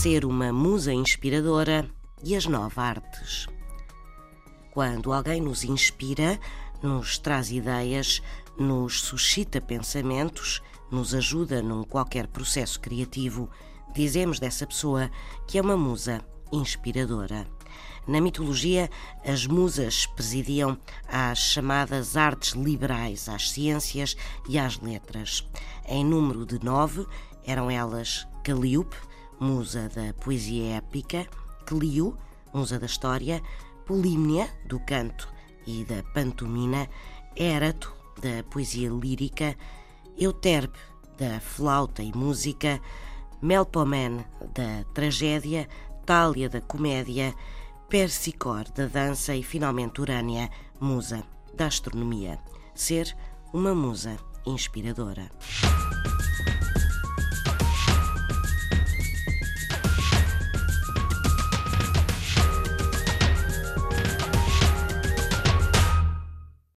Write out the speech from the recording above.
ser uma musa inspiradora e as nove artes. Quando alguém nos inspira, nos traz ideias, nos suscita pensamentos, nos ajuda num qualquer processo criativo, dizemos dessa pessoa que é uma musa inspiradora. Na mitologia, as musas presidiam às chamadas artes liberais, às ciências e às letras. Em número de nove, eram elas Calíope, musa da poesia épica, Clio, musa da história, Polímnia, do canto e da pantomina, Érato, da poesia lírica, Euterpe, da flauta e música, Melpomene, da tragédia, Tália, da comédia, Persicor, da dança e, finalmente, Urânia, musa da astronomia. Ser uma musa inspiradora.